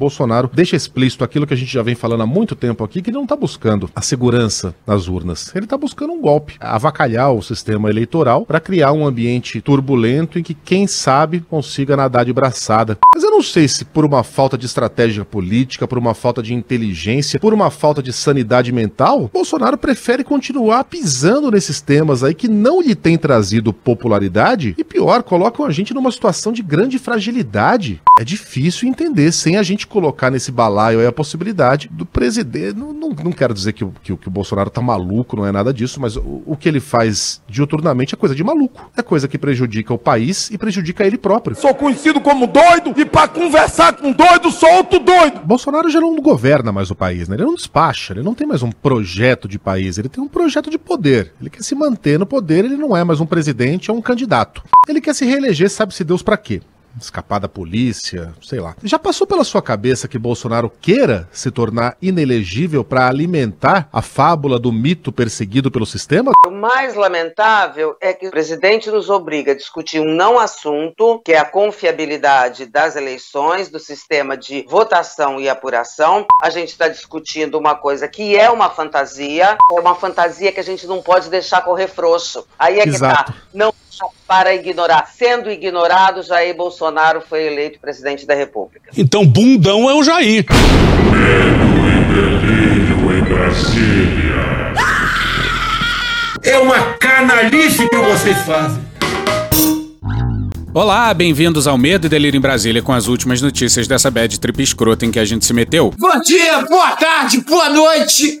Bolsonaro deixa explícito aquilo que a gente já vem falando há muito tempo aqui, que ele não está buscando a segurança nas urnas. Ele está buscando um golpe, avacalhar o sistema eleitoral para criar um ambiente turbulento em que quem sabe consiga nadar de braçada. Mas eu não sei se por uma falta de estratégia política, por uma falta de inteligência, por uma falta de sanidade mental, Bolsonaro prefere continuar pisando nesses temas aí que não lhe tem trazido popularidade e pior, colocam a gente numa situação de grande fragilidade. É difícil entender sem a gente colocar nesse balaio aí a possibilidade do presidente. Não, não, não quero dizer que, que, que, o Bolsonaro tá maluco, não é nada disso, mas o, o, que ele faz diuturnamente é coisa de maluco. É coisa que prejudica o país e prejudica ele próprio. Sou conhecido como doido e para conversar com doido sou outro doido. Bolsonaro já não governa mais o país, né? Ele não despacha, ele não tem mais um projeto de país, ele tem um projeto de poder. Ele quer se manter no poder, ele não é mais um presidente, é um candidato. Ele quer se reeleger, sabe-se Deus para quê escapar da polícia, sei lá. Já passou pela sua cabeça que Bolsonaro queira se tornar inelegível para alimentar a fábula do mito perseguido pelo sistema? O mais lamentável é que o presidente nos obriga a discutir um não assunto, que é a confiabilidade das eleições, do sistema de votação e apuração. A gente está discutindo uma coisa que é uma fantasia, é uma fantasia que a gente não pode deixar correr frouxo. Aí é que Exato. tá. Não para ignorar. Sendo ignorado, Jair Bolsonaro foi eleito presidente da República. Então, bundão é o Jair. Medo e delírio em Brasília. É uma canalice que vocês fazem. Olá, bem-vindos ao Medo e Delírio em Brasília com as últimas notícias dessa bad trip escrota em que a gente se meteu. Bom dia, boa tarde, boa noite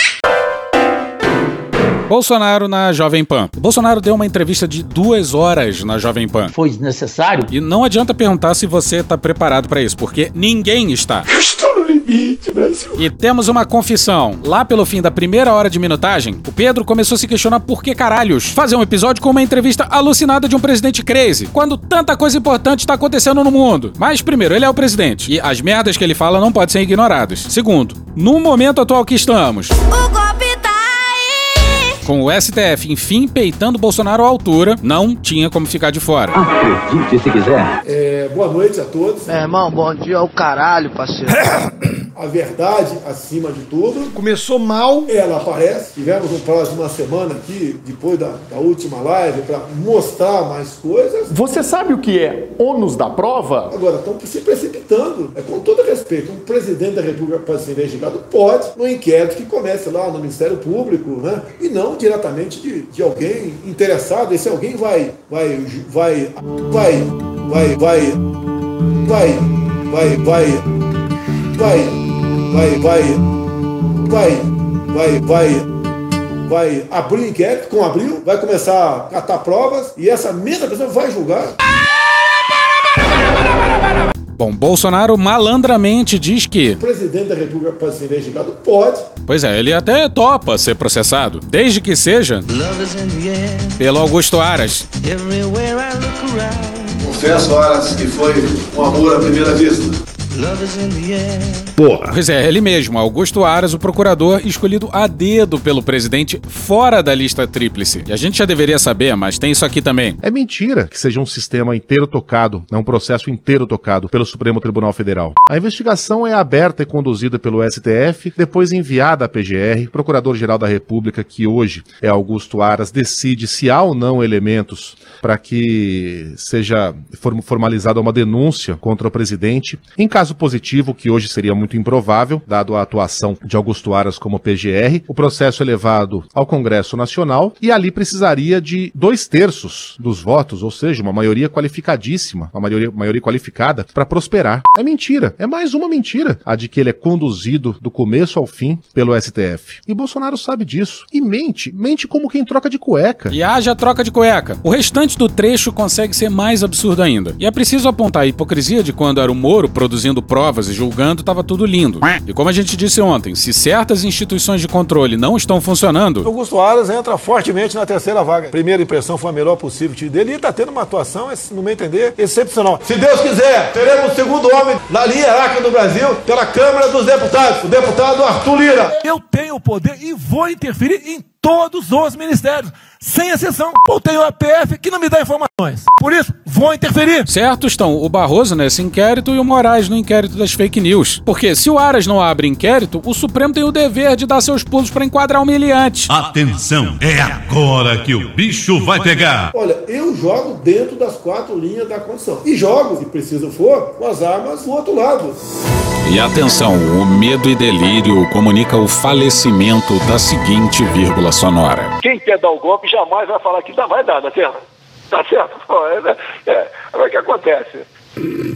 Bolsonaro na Jovem Pan. O Bolsonaro deu uma entrevista de duas horas na Jovem Pan. Foi desnecessário? E não adianta perguntar se você está preparado para isso, porque ninguém está. estou no limite, Brasil. E temos uma confissão. Lá pelo fim da primeira hora de minutagem, o Pedro começou a se questionar por que caralhos fazer um episódio com uma entrevista alucinada de um presidente crazy, quando tanta coisa importante está acontecendo no mundo. Mas primeiro, ele é o presidente, e as merdas que ele fala não podem ser ignoradas. Segundo, no momento atual que estamos... O golpe com o STF, enfim, peitando Bolsonaro à altura, não tinha como ficar de fora. Acredite se quiser. É, boa noite a todos. É, irmão, bom dia ao caralho, parceiro. a verdade acima de tudo. Começou mal. Ela aparece. Tivemos um prazo de uma semana aqui, depois da, da última live, para mostrar mais coisas. Você sabe o que é ônus da prova? Agora, estão se precipitando. É com todo respeito. Um presidente da República pode ser investigado? Pode, no inquérito que comece lá no Ministério Público, né? E não diretamente de, de alguém interessado. Esse alguém vai, vai, vai, vai, vai, vai, vai, vai, vai, vai, vai, vai, vai, vai, vai, vai abrir inquérito com abril, vai começar a catar provas e essa mesma pessoa vai julgar. Bom, Bolsonaro malandramente diz que. O presidente da República pode ser investigado? Pode. Pois é, ele até topa ser processado, desde que seja pelo Augusto Aras. Confesso, Aras, que foi um amor à primeira vista. Porra. Pois é, ele mesmo, Augusto Aras, o procurador escolhido a dedo pelo presidente fora da lista tríplice. E a gente já deveria saber, mas tem isso aqui também. É mentira que seja um sistema inteiro tocado, né, um processo inteiro tocado pelo Supremo Tribunal Federal. A investigação é aberta e conduzida pelo STF, depois enviada à PGR, Procurador-Geral da República, que hoje é Augusto Aras, decide se há ou não elementos para que seja formalizada uma denúncia contra o presidente. Em caso positivo, que hoje seria muito improvável, dado a atuação de Augusto Aras como PGR, o processo é levado ao Congresso Nacional e ali precisaria de dois terços dos votos, ou seja, uma maioria qualificadíssima, uma maioria, maioria qualificada, para prosperar. É mentira, é mais uma mentira, a de que ele é conduzido do começo ao fim pelo STF. E Bolsonaro sabe disso. E mente, mente como quem troca de cueca. E haja troca de cueca. O restante do trecho consegue ser mais absurdo ainda. E é preciso apontar a hipocrisia de quando era o Moro produzindo produzindo provas e julgando, tava tudo lindo. E como a gente disse ontem, se certas instituições de controle não estão funcionando, Augusto Aras entra fortemente na terceira vaga. Primeira impressão foi a melhor possível time dele e está tendo uma atuação, no meu entender, excepcional. Se Deus quiser, teremos o segundo homem na linha hierárquica do Brasil pela Câmara dos Deputados, o deputado Arthur Lira. Eu tenho o poder e vou interferir em todos os ministérios, sem exceção. Eu tenho a PF que não me dá informações. Por isso, vou interferir. certo estão o Barroso nesse inquérito e o Moraes no inquérito das fake news. Porque se o Aras não abre inquérito, o Supremo tem o dever de dar seus pulos para enquadrar o humilhante. Atenção, é agora que o bicho vai pegar. Olha, eu jogo dentro das quatro linhas da condição. E jogo, se preciso for, com as armas do outro lado. E atenção, o medo e delírio comunica o falecimento da seguinte vírgula sonora. Quem quer dar o golpe jamais vai falar que dá, vai dar, tá certo? Tá certo? Pô, É, é, agora o que acontece?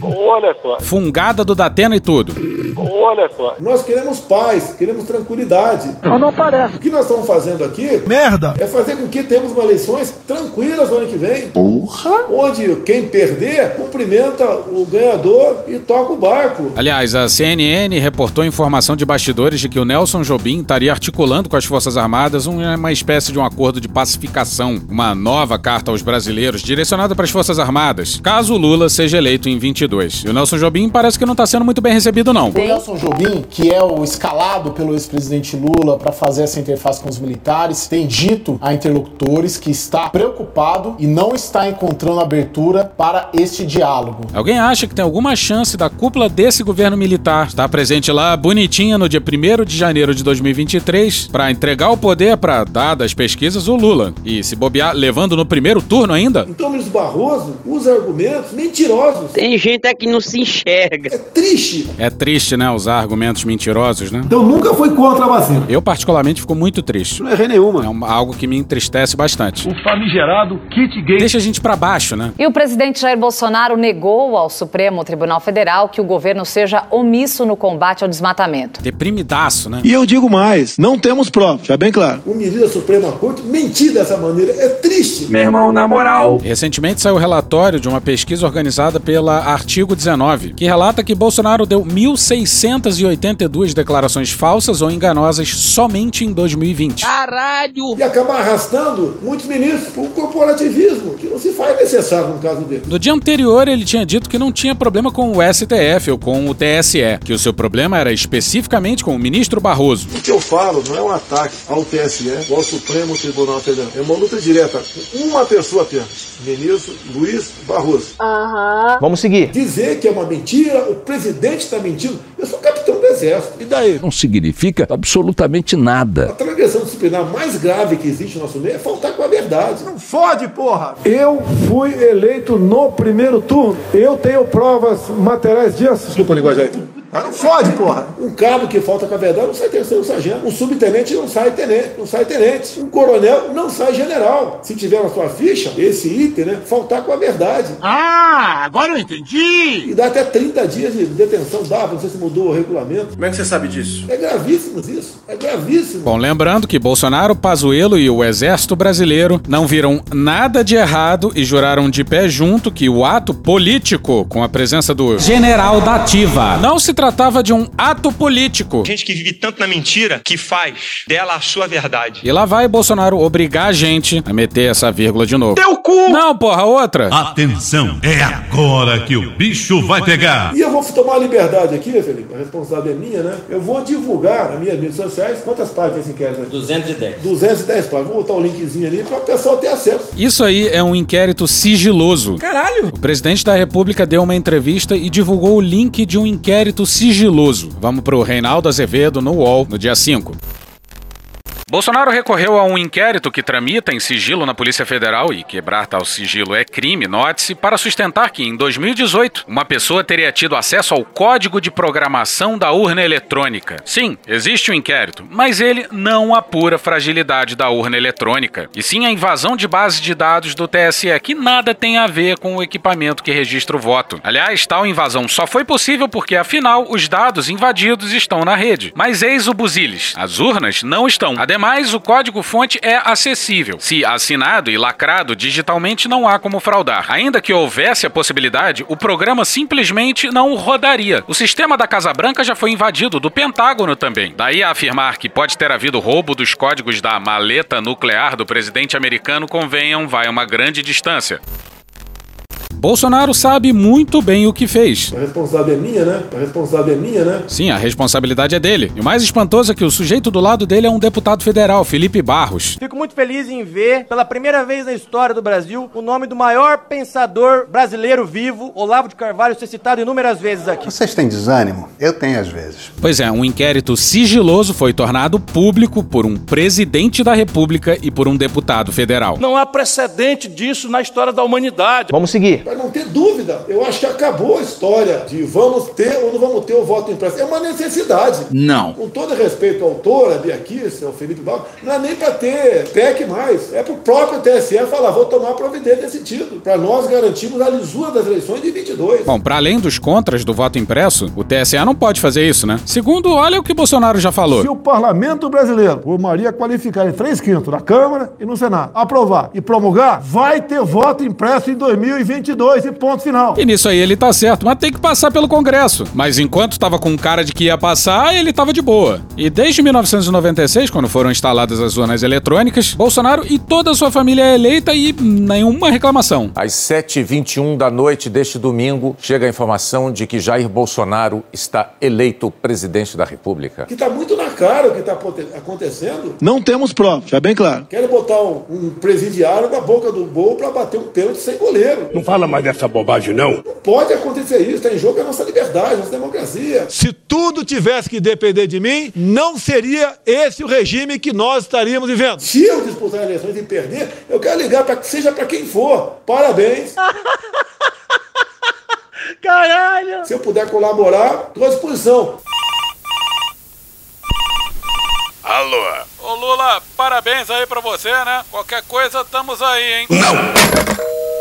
Olha só, Fungada do Datena e tudo. olha só. Nós queremos paz, queremos tranquilidade. Mas não parece. O que nós estamos fazendo aqui Merda! é fazer com que tenhamos uma eleições tranquilas no ano que vem. Porra! Onde quem perder cumprimenta o ganhador e toca o barco. Aliás, a CNN reportou informação de bastidores de que o Nelson Jobim estaria articulando com as Forças Armadas um- uma espécie de um acordo de pacificação, uma nova carta aos brasileiros direcionada para as Forças Armadas, caso o Lula seja eleito em 22. E o Nelson Jobim parece que não está sendo muito bem recebido, não. O Nelson Jobim, que é o escalado pelo ex-presidente Lula para fazer essa interface com os militares, tem dito a interlocutores que está preocupado e não está encontrando abertura para este diálogo. Alguém acha que tem alguma chance da cúpula desse governo militar estar presente lá bonitinha no dia 1 de janeiro de 2023 para entregar o poder para, dadas as pesquisas, o Lula? E se bobear, levando no primeiro turno ainda? Então, o ministro Barroso usa argumentos mentirosos. Tem gente aqui que não se enxerga. É triste. É triste, né? Usar argumentos mentirosos, né? Então, nunca foi contra a vacina. Eu, particularmente, fico muito triste. Não errei nenhuma. É uma- algo que me entristece bastante. O famigerado kit gay. Deixa a gente pra baixo, né? E o presidente Jair Bolsonaro negou ao Supremo Tribunal Federal que o governo seja omisso no combate ao desmatamento. Deprimidaço, né? E eu digo mais, não temos provas, já bem claro. O ministro da Suprema Corte mentir dessa maneira é triste. Meu irmão, na moral. Recentemente saiu o relatório de uma pesquisa organizada pela Artigo 19, que relata que Bolsonaro deu 1.682 declarações falsas ou enganosas somente em 2020. Caralho! E acaba arrastando muitos ministros para um corporativismo que não se faz necessário no caso dele. No dia anterior, ele tinha dito que não tinha problema com o STF ou com o TSE, que o seu problema era especificamente com o ministro Barroso. O que eu falo não é um ataque ao TSE ou ao Supremo Tribunal Federal. É uma luta direta com uma pessoa apenas. Ministro Luiz Barroso. Aham. Vamos seguir. Dizer que é uma mentira, o presidente está mentindo. Eu sou capitão do Exército. E daí? Não significa absolutamente nada. A transgressão disciplinar mais grave que existe no nosso meio é faltar com a verdade. Não fode, porra! Eu fui eleito no primeiro turno. Eu tenho provas materiais disso. Desculpa a linguagem aí. Mas não fode, porra! Um cabo que falta com a verdade não sai terceiro sargento. Um subtenente não sai tenente, não sai tenente. Um coronel não sai general. Se tiver na sua ficha, esse item, né? Faltar com a verdade. Ah, agora eu entendi! E dá até 30 dias de detenção, dava, não sei se mudou o regulamento. Como é que você sabe disso? É gravíssimo isso. É gravíssimo. Bom, lembrando que Bolsonaro, Pazuello e o Exército Brasileiro não viram nada de errado e juraram de pé junto que o ato político, com a presença do general da ativa, não se tratava de um ato político. Gente que vive tanto na mentira que faz dela a sua verdade. E lá vai Bolsonaro obrigar a gente a meter essa vírgula de novo. Teu cu! Não, porra, outra. Atenção, é agora que o bicho vai pegar. E eu vou tomar a liberdade aqui, né, Felipe? A responsabilidade é minha, né? Eu vou divulgar nas minhas redes sociais quantas páginas esse inquérito aqui? 210. 210 páginas. Vou botar o linkzinho ali para o pessoal ter acesso. Isso aí é um inquérito sigiloso. Caralho! O presidente da República deu uma entrevista e divulgou o link de um inquérito sigiloso. Vamos pro Reinaldo Azevedo no UOL no dia 5. Bolsonaro recorreu a um inquérito que tramita em sigilo na Polícia Federal e quebrar tal sigilo é crime, note-se, para sustentar que em 2018 uma pessoa teria tido acesso ao código de programação da urna eletrônica. Sim, existe um inquérito, mas ele não apura fragilidade da urna eletrônica, e sim a invasão de base de dados do TSE, que nada tem a ver com o equipamento que registra o voto. Aliás, tal invasão só foi possível porque, afinal, os dados invadidos estão na rede. Mas eis o buziles: as urnas não estão. A Ademais, o código-fonte é acessível. Se assinado e lacrado digitalmente, não há como fraudar. Ainda que houvesse a possibilidade, o programa simplesmente não rodaria. O sistema da Casa Branca já foi invadido, do Pentágono também. Daí a afirmar que pode ter havido roubo dos códigos da maleta nuclear do presidente americano, convenham, vai uma grande distância. Bolsonaro sabe muito bem o que fez. A responsabilidade é minha, né? A responsabilidade é minha, né? Sim, a responsabilidade é dele. E o mais espantoso é que o sujeito do lado dele é um deputado federal, Felipe Barros. Fico muito feliz em ver, pela primeira vez na história do Brasil, o nome do maior pensador brasileiro vivo, Olavo de Carvalho, ser citado inúmeras vezes aqui. Vocês têm desânimo? Eu tenho às vezes. Pois é, um inquérito sigiloso foi tornado público por um presidente da República e por um deputado federal. Não há precedente disso na história da humanidade. Vamos seguir. Não ter dúvida, eu acho que acabou a história de vamos ter ou não vamos ter o voto impresso. É uma necessidade. Não. Com todo respeito ao autor, a Bia Kiss, ao Felipe Barros, não é nem para ter PEC mais. É para o próprio TSE falar, vou tomar providência nesse sentido, para nós garantirmos a lisura das eleições de 22. Bom, para além dos contras do voto impresso, o TSE não pode fazer isso, né? Segundo, olha o que Bolsonaro já falou. Se o parlamento brasileiro, por maioria qualificada em 3 quintos na Câmara e no Senado, aprovar e promulgar, vai ter voto impresso em 2022 e ponto final. E nisso aí ele tá certo, mas tem que passar pelo Congresso. Mas enquanto tava com cara de que ia passar, ele tava de boa. E desde 1996, quando foram instaladas as urnas eletrônicas, Bolsonaro e toda a sua família é eleita e nenhuma reclamação. Às 7h21 da noite deste domingo, chega a informação de que Jair Bolsonaro está eleito presidente da República. Que está muito na cara o que está acontecendo. Não temos provas, já bem claro. Quero botar um, um presidiário na boca do gol para bater um pênalti sem goleiro. Não fala mais dessa bobagem, não. Não pode acontecer isso. Está em jogo a nossa liberdade, a nossa democracia. Se tudo tivesse que depender de mim, não seria esse o regime que nós estaríamos vivendo. Se eu disputar eleições e perder, eu quero ligar para que seja para quem for. Parabéns. Caralho! Se eu puder colaborar, estou à disposição. Alô? Ô Lula, parabéns aí pra você, né? Qualquer coisa, estamos aí, hein? Não!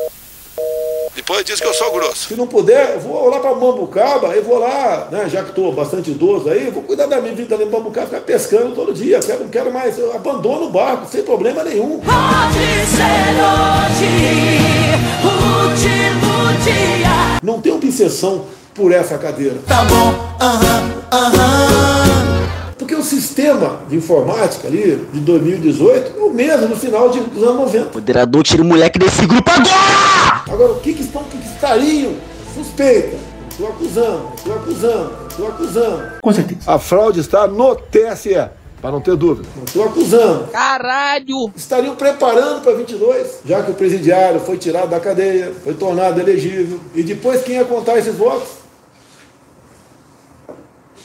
Depois diz que eu sou grosso. Se não puder, eu vou lá para Mambucaba, eu vou lá, né, já que estou bastante idoso aí, vou cuidar da minha vida ali em Mambucaba, ficar pescando todo dia. Quero, não quero mais, eu abandono o barco, sem problema nenhum. Pode ser hoje último dia. Não tem obsessão por essa cadeira. Tá bom, aham, aham. Porque o sistema de informática ali, de 2018, é o mesmo no final de, dos anos 90. Moderador, tira o moleque desse grupo agora! Agora, o que, que estão, que estariam suspeita? Estou acusando, estou acusando, estou acusando. Com certeza. A fraude está no TSE. Para não ter dúvida. Estou acusando. Caralho! Estariam preparando para 22, já que o presidiário foi tirado da cadeia, foi tornado elegível. E depois quem ia contar esses votos?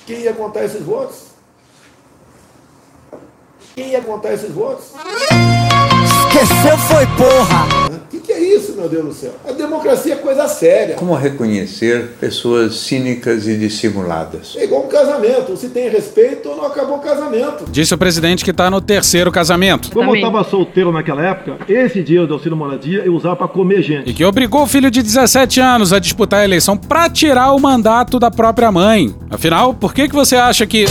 Quem ia contar esses votos? Quem ia contar esses votos? Esqueceu foi porra! O que, que é isso, meu Deus do céu? A democracia é coisa séria. Como reconhecer pessoas cínicas e dissimuladas? É igual um casamento. Se tem respeito ou não acabou o casamento. Disse o presidente que tá no terceiro casamento. Como eu estava solteiro naquela época, esse dinheiro do auxílio moradia eu usava para comer gente. E que obrigou o filho de 17 anos a disputar a eleição pra tirar o mandato da própria mãe. Afinal, por que, que você acha que.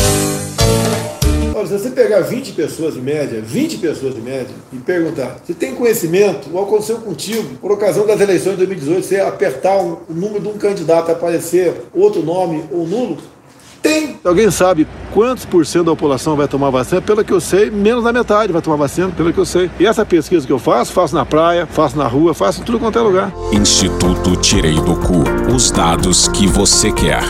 Olha, se você pegar 20 pessoas de média, 20 pessoas de média, e perguntar, você tem conhecimento, ou aconteceu contigo, por ocasião das eleições de 2018, você apertar um- o número de um candidato aparecer outro nome ou nulo? Tem! Alguém sabe quantos por cento da população vai tomar vacina? Pelo que eu sei, menos da metade vai tomar vacina, pelo que eu sei. E essa pesquisa que eu faço, faço na praia, faço na rua, faço em tudo quanto é lugar. Instituto Tirei do Cu. Os dados que você quer.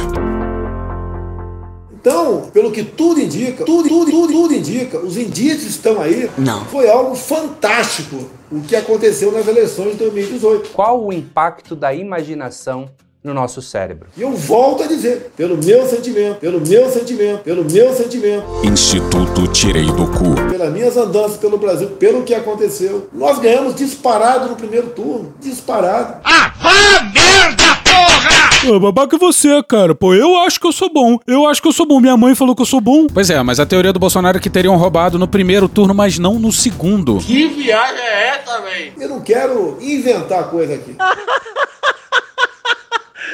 Então, pelo que tudo indica, tudo, tudo, tudo, tudo indica, os indícios estão aí. Não. Foi algo fantástico o que aconteceu nas eleições de 2018. Qual o impacto da imaginação no nosso cérebro? E eu volto a dizer, pelo meu sentimento, pelo meu sentimento, pelo meu sentimento, Instituto Tirei do Cu. pelas minhas andanças pelo Brasil, pelo que aconteceu, nós ganhamos disparado no primeiro turno. Disparado. Ah, babaca é você, cara. Pô, eu acho que eu sou bom. Eu acho que eu sou bom. Minha mãe falou que eu sou bom. Pois é, mas a teoria do Bolsonaro é que teriam roubado no primeiro turno, mas não no segundo. Que viagem é essa, velho? Eu não quero inventar coisa aqui.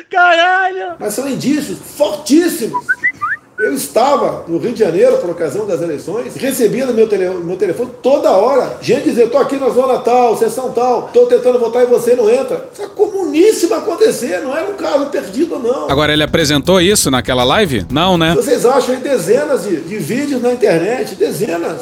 Caralho! Mas são indícios fortíssimos Eu estava no Rio de Janeiro por ocasião das eleições, recebia no meu, tele, no meu telefone toda hora gente dizer: tô aqui na zona tal, sessão tal, tô tentando votar e você não entra. Isso é comuníssimo acontecer, não era um caso perdido, não. Agora, ele apresentou isso naquela live? Não, né? Vocês acham aí dezenas de, de vídeos na internet, dezenas.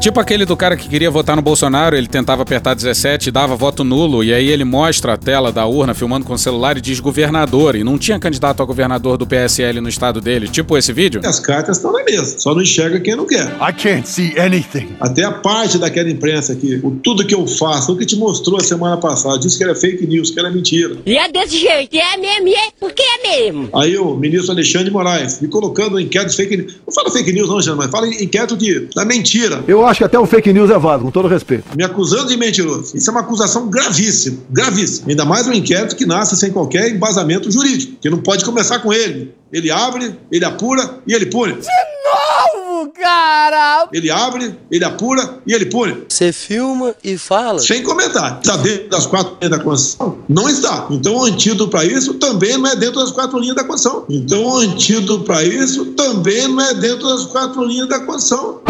Tipo aquele do cara que queria votar no Bolsonaro, ele tentava apertar 17 e dava voto nulo, e aí ele mostra a tela da urna filmando com o celular e diz governador, e não tinha candidato a governador do PSL no estado dele, tipo esse vídeo? As cartas estão na mesa, só não enxerga quem não quer. I can't see anything. Até a parte daquela imprensa aqui, o tudo que eu faço, o que te mostrou a semana passada, disse que era fake news, que era mentira. E é desse jeito, é mesmo, é porque é mesmo. Aí o ministro Alexandre de Moraes me colocando em inquéritos fake news. Não fala fake news, não, Jean, mas fala em inquérito de, da mentira. Eu acho que até o fake news é válido, com todo respeito. Me acusando de mentiroso. Isso é uma acusação gravíssima, gravíssima. Ainda mais um inquérito que nasce sem qualquer embasamento jurídico, que não pode começar com ele. Ele abre, ele apura e ele pune. De novo, cara! Ele abre, ele apura e ele pune. Você filma e fala. Sem comentário. Está dentro das quatro linhas da Constituição? Não está. Então o antídoto para isso também não é dentro das quatro linhas da Constituição. Então o antídoto para isso também não é dentro das quatro linhas da Constituição.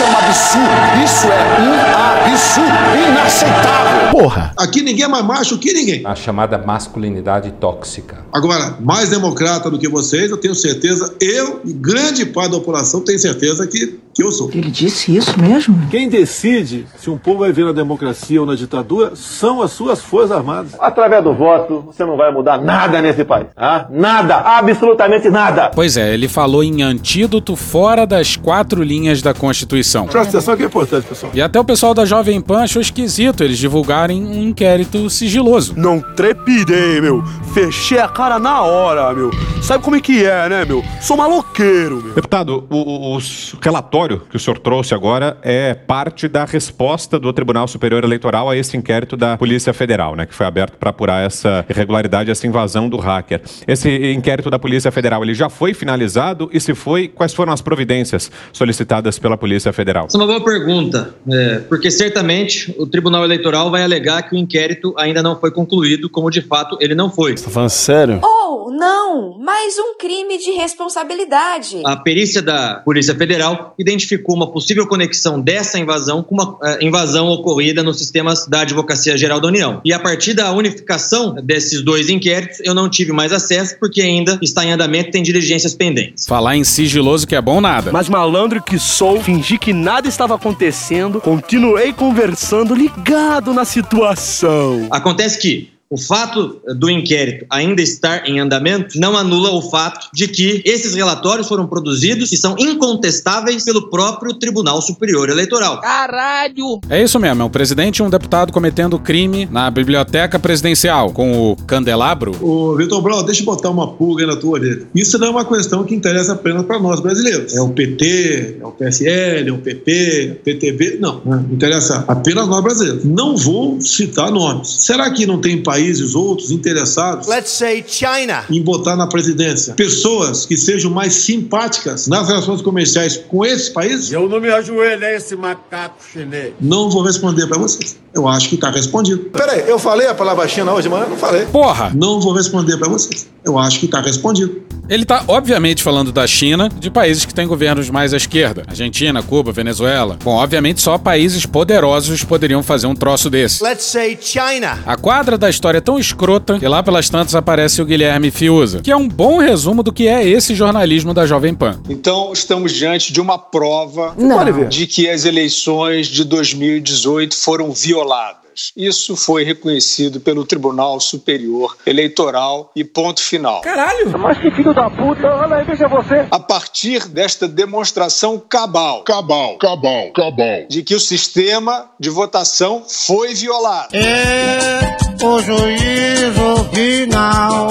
Isso é um absurdo. Isso é um absurdo. Inaceitável. Porra. Aqui ninguém é mais macho que ninguém. A chamada masculinidade tóxica. Agora, mais democrata do que vocês, eu tenho certeza, eu e grande parte da população tem certeza que, que eu sou. Ele disse isso mesmo? Quem decide se um povo vai ver na democracia ou na ditadura são as suas forças armadas. Através do voto, você não vai mudar nada nesse país. Ah? Nada, absolutamente nada. Pois é, ele falou em antídoto fora das quatro linhas da Constituição. Presta atenção que é importante, pessoal. E até o pessoal da Jovem Pan achou esquisito eles divulgarem um inquérito sigiloso. Não trepidei, meu. Fechei a cara na hora, meu. Sabe como é que é, né, meu? Sou maloqueiro, meu. Deputado, o, o- o relatório que o senhor trouxe agora é parte da resposta do Tribunal Superior Eleitoral a esse inquérito da Polícia Federal, né, que foi aberto para apurar essa irregularidade, essa invasão do hacker. Esse inquérito da Polícia Federal, ele já foi finalizado e se foi, quais foram as providências solicitadas pela Polícia Federal? Essa é uma boa pergunta, é, porque certamente o Tribunal Eleitoral vai alegar que o inquérito ainda não foi concluído, como de fato ele não foi. Tá falando sério? Ou não, mais um crime de responsabilidade. A perícia da Polícia Federal identificou uma possível conexão dessa invasão com uma eh, invasão ocorrida nos sistemas da Advocacia Geral da União. E a partir da unificação desses dois inquéritos, eu não tive mais acesso porque ainda está em andamento e tem diligências pendentes. Falar em sigiloso que é bom nada. Mas malandro que sou, fingi que nada estava acontecendo, continuei conversando ligado na situação. Acontece que o fato do inquérito ainda estar em andamento não anula o fato de que esses relatórios foram produzidos e são incontestáveis pelo próprio Tribunal Superior Eleitoral. Caralho! É isso mesmo, é um presidente e um deputado cometendo crime na biblioteca presidencial com o candelabro. Ô, Vitor Brown, deixa eu botar uma pulga aí na tua orelha. Isso não é uma questão que interessa apenas para nós brasileiros. É o PT, é o PSL, é o PP, é o PTB. Não, não interessa apenas nós brasileiros. Não vou citar nomes. Será que não tem países outros interessados Let's say China. em botar na presidência pessoas que sejam mais simpáticas nas relações comerciais com esses países? Eu não me ajoelho a esse macaco chinês. Não vou responder para vocês. Eu acho que está respondido. Peraí, eu falei a palavra China hoje de manhã? Não falei. Porra! Não vou responder para vocês. Eu acho que está respondido. Ele tá, obviamente, falando da China, de países que têm governos mais à esquerda. Argentina, Cuba, Venezuela. Bom, obviamente, só países poderosos poderiam fazer um troço desse. Let's say China. A quadra da história é tão escrota que lá pelas tantas aparece o Guilherme Fiuza, que é um bom resumo do que é esse jornalismo da Jovem Pan. Então, estamos diante de uma prova Não. De que as eleições de 2018 foram violadas. Isso foi reconhecido pelo Tribunal Superior Eleitoral e ponto final. Caralho! Mas que filho da puta, olha aí, veja você. A partir desta demonstração cabal, cabal, cabal, cabal, de que o sistema de votação foi violado. É o juízo final.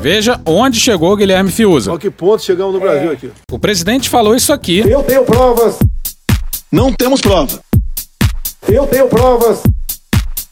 Veja onde chegou o Guilherme Fiuza. A que ponto chegamos no Brasil aqui? O presidente falou isso aqui. Eu tenho provas. Não temos prova. Eu tenho provas.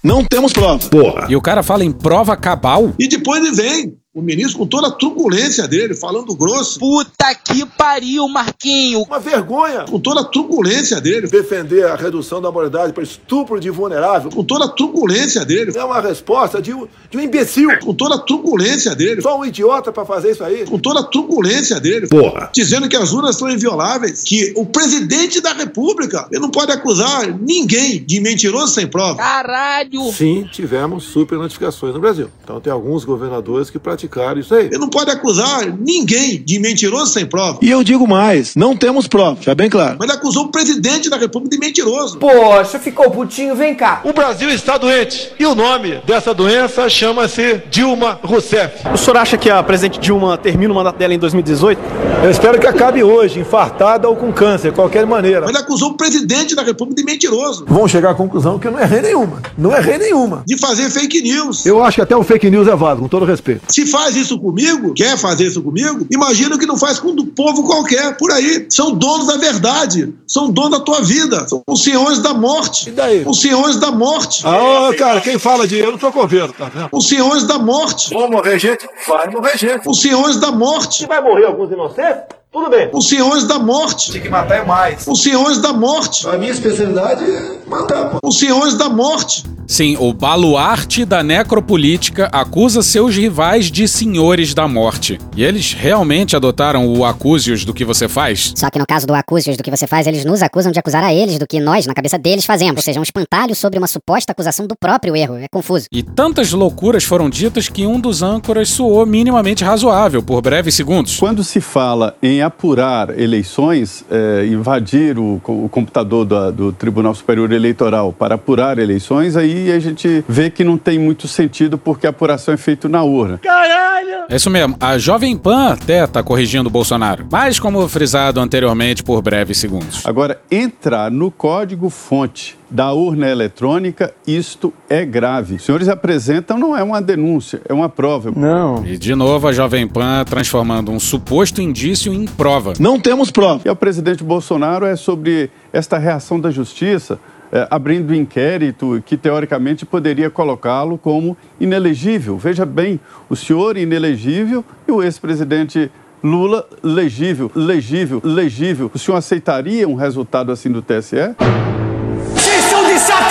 Não temos prova. E o cara fala em prova cabal. E depois ele vem O ministro, com toda a truculência dele, falando grosso. Puta que pariu, Marquinho. Uma vergonha. Com toda a truculência dele. Defender a redução da moralidade para estupro de vulnerável. Com toda a truculência dele. É uma resposta de um, de um imbecil. Com toda a truculência dele. Só um idiota para fazer isso aí. Com toda a truculência dele. Porra. Dizendo que as urnas são invioláveis. Que o presidente da república, ele não pode acusar ninguém de mentiroso sem prova. Caralho. Sim, tivemos super notificações no Brasil. Então tem alguns governadores que praticaram isso aí. Ele não pode acusar ninguém de mentiroso sem prova. E eu digo mais, não temos prova, já bem claro. Mas ele acusou o presidente da república de mentiroso. Poxa, ficou putinho, vem cá. O Brasil está doente. E o nome dessa doença chama-se Dilma Rousseff. O senhor acha que a presidente Dilma termina o mandato dela em 2018? Eu espero que acabe hoje, infartada ou com câncer, de qualquer maneira. Mas ele acusou o presidente da república de mentiroso. Vão chegar à conclusão que eu não errei nenhuma. Não errei nenhuma. De fazer fake news. Eu acho que até o fake news é válido, com todo respeito. Se faz isso comigo, quer fazer isso comigo, imagina que não faz com o povo qualquer por aí. São donos da verdade. São donos da tua vida. São os senhores da morte. E daí? Os senhores da morte. Ah, cara, quem fala de eu não sou coveiro, tá vendo? Os senhores da morte. Vão morrer gente? Vai morrer gente. Os senhores da morte. Se vai morrer alguns inocentes, tudo bem. Os senhores da morte. Tem que matar é mais. Os senhores da morte. A minha especialidade é matar, pô. Os senhores da morte. Sim, o baluarte da necropolítica acusa seus rivais de senhores da morte. E eles realmente adotaram o acúsios do que você faz? Só que no caso do acúsios do que você faz, eles nos acusam de acusar a eles do que nós, na cabeça deles, fazemos. Ou seja, um espantalho sobre uma suposta acusação do próprio erro. É confuso. E tantas loucuras foram ditas que um dos âncoras soou minimamente razoável por breves segundos. Quando se fala em apurar eleições, é, invadir o, o computador da, do Tribunal Superior Eleitoral para apurar eleições, aí a gente vê que não tem muito sentido porque a apuração é feita na urna. Caralho! É isso mesmo, a Jovem Pan até tá corrigindo o Bolsonaro, mas como frisado anteriormente por breves segundos. Agora, entrar no código-fonte da urna eletrônica, isto é grave. Os senhores apresentam, não é uma denúncia, é uma prova. Não. E de novo a Jovem Pan transformando um suposto indício em prova. Não temos prova. E o presidente Bolsonaro é sobre esta reação da justiça, é, abrindo inquérito que teoricamente poderia colocá-lo como inelegível. Veja bem, o senhor inelegível e o ex-presidente Lula legível, legível, legível. O senhor aceitaria um resultado assim do TSE?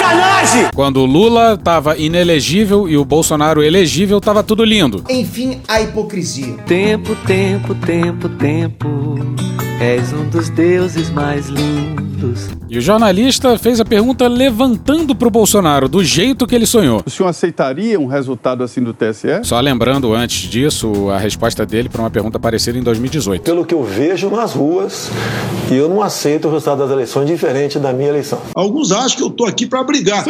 Sacanagem! Quando o Lula tava inelegível e o Bolsonaro elegível, tava tudo lindo. Enfim, a hipocrisia. Tempo, tempo, tempo, tempo. És um dos deuses mais lindos. E o jornalista fez a pergunta levantando pro Bolsonaro, do jeito que ele sonhou. O senhor aceitaria um resultado assim do TSE? Só lembrando antes disso a resposta dele para uma pergunta parecida em 2018. Pelo que eu vejo nas ruas, e eu não aceito o resultado das eleições diferente da minha eleição. Alguns acham que eu tô aqui para brigar.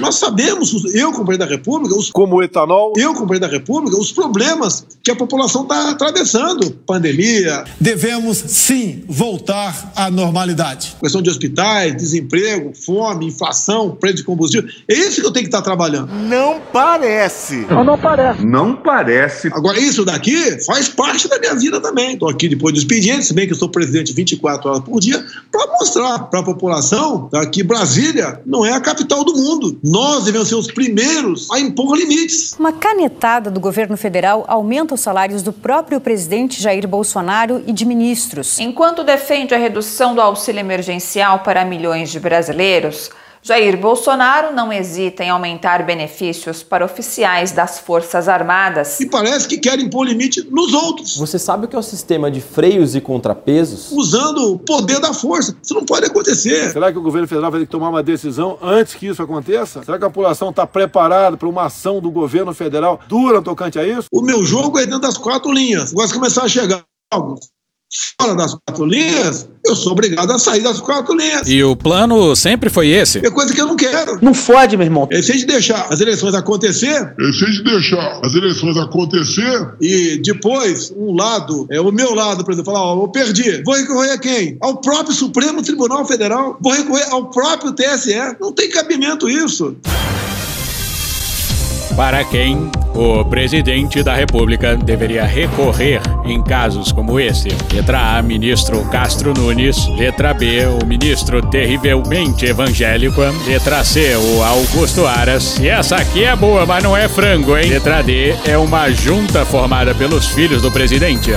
Nós sabemos, eu como presidente da República, os, Como o etanol. eu como presidente da República, os problemas que a população está atravessando. Pandemia, Devemos sim voltar à normalidade. questão de hospitais, desemprego, fome, inflação, preço de combustível. É isso que eu tenho que estar trabalhando. Não parece. Não, não parece. Não parece. Agora, isso daqui faz parte da minha vida também. Estou aqui depois do expediente, se bem que eu sou presidente 24 horas por dia, para mostrar para a população tá, que Brasília não é a capital do mundo. Nós devemos ser os primeiros a impor limites. Uma canetada do governo federal aumenta os salários do próprio presidente Jair Bolsonaro e de ministros. Enquanto defende a redução do auxílio emergencial para milhões de brasileiros, Jair Bolsonaro não hesita em aumentar benefícios para oficiais das Forças Armadas. E parece que querem impor limite nos outros. Você sabe o que é o sistema de freios e contrapesos? Usando o poder da força. Isso não pode acontecer. Será que o governo federal vai ter que tomar uma decisão antes que isso aconteça? Será que a população está preparada para uma ação do governo federal dura tocante a isso? O meu jogo é dentro das quatro linhas. Agora, se começar a chegar algo fora das quatro linhas, eu sou obrigado a sair das quatro linhas. E o plano sempre foi esse. É coisa que eu não quero. Não fode, meu irmão. É se a gente deixar as eleições acontecer, E se a gente deixar as eleições acontecer, e depois um lado, é o meu lado, por exemplo, falar, ó, eu perdi. Vou recorrer a quem? Ao próprio Supremo Tribunal Federal. Vou recorrer ao próprio TSE. Não tem cabimento isso. Para quem O presidente da República deveria recorrer em casos como esse. Letra A, ministro Castro Nunes. Letra B, o ministro terrivelmente evangélico. Letra C, o Augusto Aras. E essa aqui é boa, mas não é frango, hein? Letra D, é uma junta formada pelos filhos do presidente.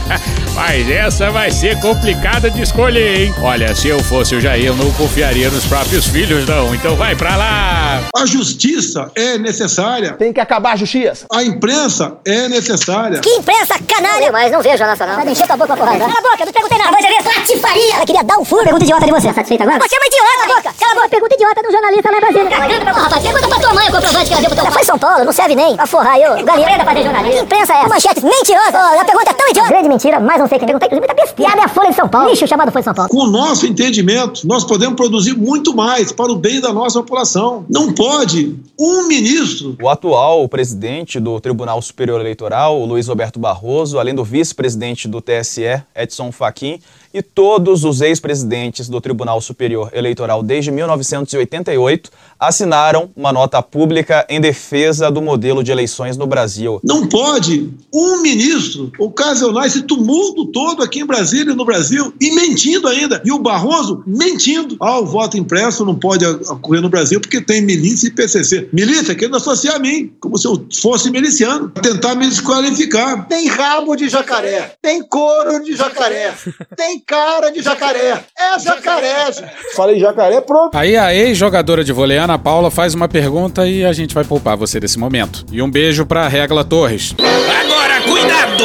mas essa vai ser complicada de escolher, hein? Olha, se eu fosse o Jair, eu não confiaria nos próprios filhos, não. Então vai pra lá! A justiça é necessária. Tem que acabar a justiça. A imprensa é necessária. Que imprensa canalha! Mas não vejo a nossa não. Vai encher tua boca, porra. Cala a boca, não perguntei nada. Eu vi patifaria. Ela queria dar um furo. Pergunta idiota de você. Tá satisfeito agora? Você é uma idiota. Cala a boca. Cala a boca. Pergunta idiota de um jornalista lá em Brasília. Porra, rapaz, pergunta pra tua mãe o comprovante que ela deu pro teu pai. Foi São Paulo, não serve nem pra forrar eu. Galinha pra fazer jornalista. Que imprensa é essa? Manchete mentirosa. Oh, a pergunta é tão idiota. Grande mentira, mais um fake. Perguntei, muita besteira. É a Folha de São Paulo. Lixo chamado Folha de São Paulo. Com o nosso entendimento, nós podemos produzir muito mais para o bem da nossa população. Não pode um ministro. O atual presidente do Tribunal Superior Eleitoral, Luiz Roberto Barroso, além do vice-presidente do TSE, Edson Fachin, e todos os ex-presidentes do Tribunal Superior Eleitoral desde 1988 assinaram uma nota pública em defesa do modelo de eleições no Brasil. Não pode um ministro ocasionar esse tumulto todo aqui em Brasília e no Brasil e mentindo ainda. E o Barroso mentindo. Ah, o voto impresso não pode ocorrer no Brasil porque tem milícia e PCC. Milícia querendo associar a mim, como se eu fosse miliciano, tentar me desqualificar. Tem rabo de jacaré, tem couro de jacaré, tem cara de jacaré. É jacaré, gente. Falei jacaré, pronto. Aí a ex-jogadora de vôlei Ana Paula faz uma pergunta e a gente vai poupar você desse momento. E um beijo pra Regla Torres. Agora, cuidado!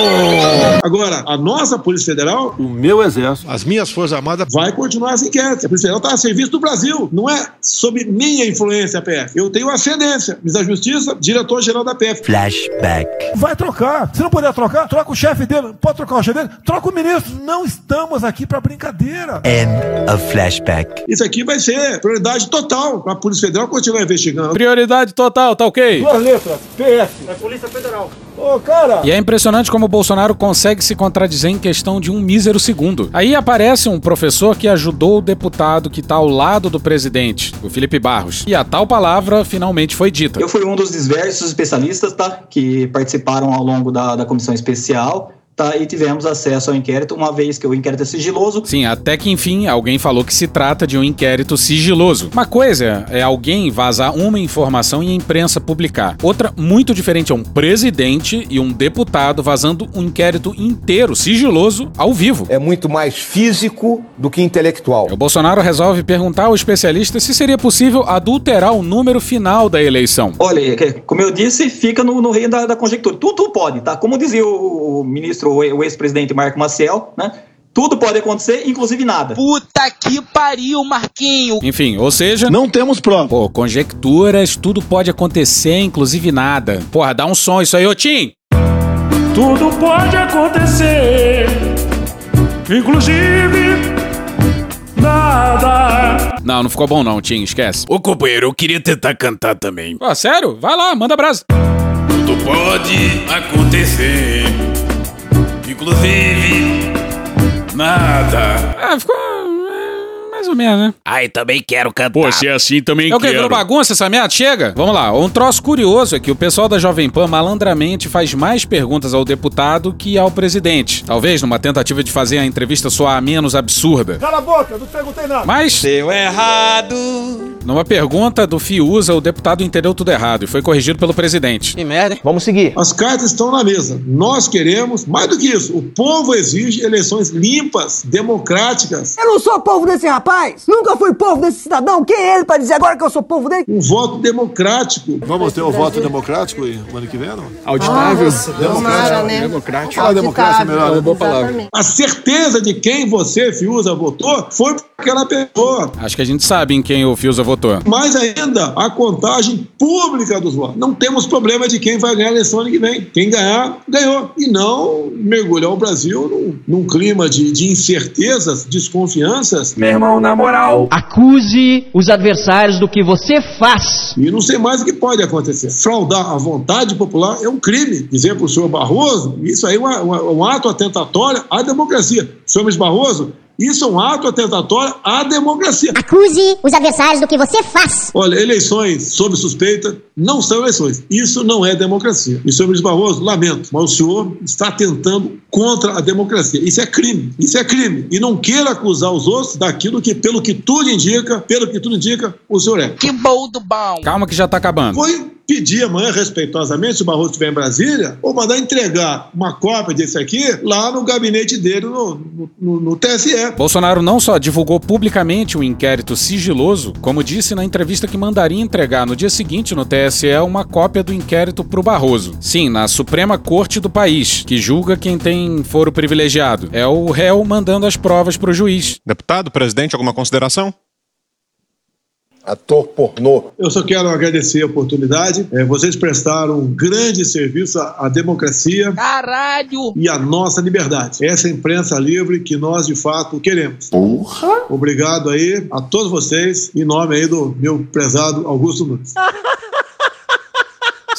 Agora, a nossa Polícia Federal, o meu Exército, as minhas Forças Armadas, vai continuar as enquetes. A Polícia Federal está a serviço do Brasil. Não é sob minha influência a PF. Eu tenho ascendência. Ministro da Justiça, diretor-geral da PF. Flashback. Vai trocar. Se não puder trocar, troca o chefe dele. Pode trocar o chefe dele? Troca o ministro. Não estamos aqui para brincadeira. End of flashback. Isso aqui vai ser prioridade total para a Polícia Federal continuar investigando. Prioridade total, tá ok? Duas letras, PF. É Polícia Federal. Ô, cara! E é impressionante como o Bolsonaro consegue se contradizer em questão de um mísero segundo. Aí aparece um professor que ajudou o deputado que tá ao lado do presidente, o Felipe Barros. E a tal palavra finalmente foi dita. Eu fui um dos diversos especialistas, tá? Que participaram ao longo da, da comissão especial. Tá, e tivemos acesso ao inquérito, uma vez que o inquérito é sigiloso. Sim, até que enfim alguém falou que se trata de um inquérito sigiloso. Uma coisa é alguém vazar uma informação e a imprensa publicar. Outra, muito diferente, é um presidente e um deputado vazando um inquérito inteiro, sigiloso, ao vivo. É muito mais físico do que intelectual. O Bolsonaro resolve perguntar ao especialista se seria possível adulterar o número final da eleição. Olha, que- como eu disse, fica no, no reino da, da conjectura. Tudo pode, tá? Como dizia o, o ministro, o o ex-presidente Marco Maciel, né? Tudo pode acontecer, inclusive nada. Puta que pariu, Marquinho. Enfim, ou seja. Não temos prova. Pô, conjecturas, tudo pode acontecer, inclusive nada. Porra, dá um som isso aí, ô Tim! Tudo pode acontecer, inclusive nada. Não, não ficou bom não, Tim, esquece. Ô companheiro, eu queria tentar cantar também. Pô, sério? Vai lá, manda brasa. Tudo pode acontecer, inclusive nada. Ah, ficou mais ou menos, né? Ai, também quero cantar. Pô, se é assim também É o que? Virou bagunça essa merda? Chega! Vamos lá. Um troço curioso é que o pessoal da Jovem Pan malandramente faz mais perguntas ao deputado que ao presidente. Talvez numa tentativa de fazer a entrevista soar menos absurda. Cala a boca, não perguntei nada. Mas. Deu errado. Numa pergunta do Fiuza, o deputado entendeu tudo errado e foi corrigido pelo presidente. Que merda, hein? Vamos seguir. As cartas estão na mesa. Nós queremos, mais do que isso, o povo exige eleições limpas, democráticas. Eu não sou povo desse rapaz. Nunca fui povo desse cidadão. Quem é ele pra dizer agora que eu sou povo dele? Um voto democrático. Vamos ter um voto democrático aí, no ano que vem, não? Auditável. Nossa, democrático. né? Democrático. Falar democrácia é melhor, né? boa palavra. A certeza de quem você, Fiuza, votou foi por aquela pessoa. Acho que a gente sabe em quem o Fiuza votou. Mais ainda, a contagem pública dos votos. Não temos problema de quem vai ganhar a eleição ano que vem. Quem ganhar, ganhou. E não mergulhar o Brasil num, num clima de, de incertezas, desconfianças. Meu irmão, na moral. Acuse os adversários do que você faz. E não sei mais o que pode acontecer. Fraudar a vontade popular é um crime. Dizer para o senhor Barroso, isso aí é uma- uma- um ato atentatório à democracia. Senhor Luiz Barroso, Isso é um ato atentatório à democracia. Acuse os adversários do que você faz. Olha, eleições sob suspeita não são eleições. Isso não é democracia. E, senhor Luiz Barroso, lamento, mas o senhor está tentando contra a democracia. Isso é crime. Isso é crime. E não queira acusar os outros daquilo que, pelo que tudo indica, pelo que tudo indica, o senhor é. Que bom do bom. Calma que já tá acabando. Foi pedir amanhã, respeitosamente, se o Barroso estiver em Brasília, ou mandar entregar uma cópia desse aqui lá no gabinete dele no, no, no TSE. Bolsonaro não só divulgou publicamente um inquérito sigiloso, como disse na entrevista que mandaria entregar no dia seguinte no TSE uma cópia do inquérito pro Barroso. Sim, na Suprema Corte do país, que julga quem tem foro privilegiado. É o réu mandando as provas pro juiz. Deputado, presidente, alguma consideração? Ator pornô. Eu só quero agradecer a oportunidade. É, vocês prestaram um grande serviço à, à democracia. Caralho! E à nossa liberdade. Essa é a imprensa livre que nós, de fato, queremos. Porra! Obrigado aí a todos vocês, em nome aí do meu prezado Augusto Nunes.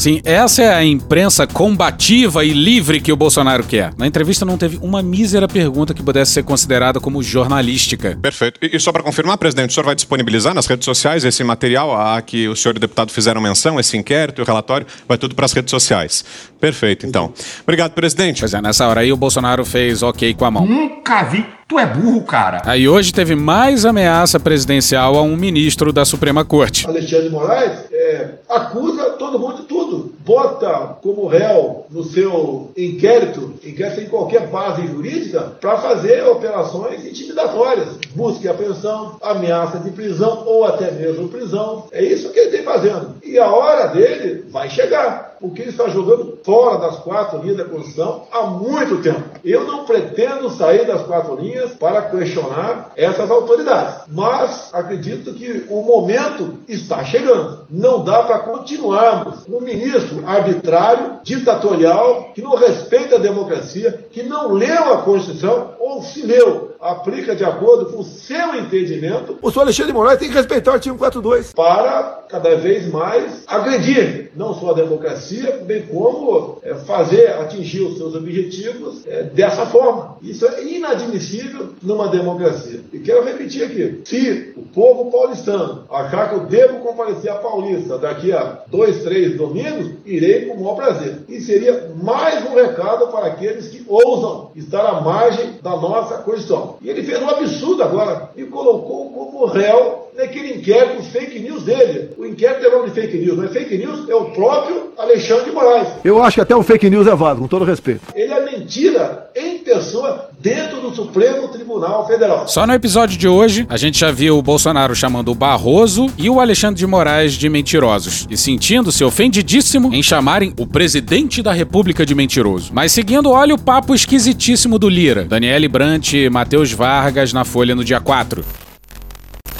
Sim, essa é a imprensa combativa e livre que o Bolsonaro quer. Na entrevista não teve uma mísera pergunta que pudesse ser considerada como jornalística. Perfeito. E, e só para confirmar, presidente, o senhor vai disponibilizar nas redes sociais esse material a que o senhor e o deputado fizeram menção, esse inquérito e o relatório, vai tudo para as redes sociais. Perfeito, então. Obrigado, presidente. Pois é, nessa hora aí o Bolsonaro fez ok com a mão. Nunca vi. Tu é burro, cara. Aí hoje teve mais ameaça presidencial a um ministro da Suprema Corte. Alexandre de Moraes é, acusa todo mundo de tudo. Bota como réu no seu inquérito, inquérito em qualquer base jurídica, para fazer operações intimidatórias. Busca e apreensão, ameaça de prisão ou até mesmo prisão. É isso que ele tem fazendo. E a hora dele vai chegar porque ele está jogando fora das quatro linhas da Constituição há muito tempo. Eu não pretendo sair das quatro linhas para questionar essas autoridades, mas acredito que o momento está chegando. Não dá para continuarmos um ministro arbitrário, ditatorial, que não respeita a democracia, que não leu a Constituição ou se leu, aplica de acordo com o seu entendimento. O senhor Alexandre de Moraes tem que respeitar o artigo 42 para cada vez mais agredir não só a democracia, bem como é, fazer atingir os seus objetivos é, dessa forma. Isso é inadmissível numa democracia. E quero repetir aqui: se o povo paulistano achar que eu devo comparecer a Paulista daqui a dois, três domingos, irei com o maior prazer. E seria mais um recado para aqueles que ousam estar à margem da nossa Constituição. E ele fez um absurdo agora e colocou como réu naquele inquérito fake news dele. O inquérito é nome de fake news, não é fake news, é o próprio Alexandre de Moraes. Eu acho que até o fake news é válido, com todo respeito. Ele é mentira em pessoa dentro do Supremo Tribunal Federal. Só no episódio de hoje, a gente já viu o Bolsonaro chamando o Barroso e o Alexandre de Moraes de mentirosos e sentindo-se ofendidíssimo em chamarem o presidente da República de mentiroso. Mas seguindo, olha o papo esquisitíssimo do Lira, Daniele Brant e Matheus Vargas na Folha no dia 4.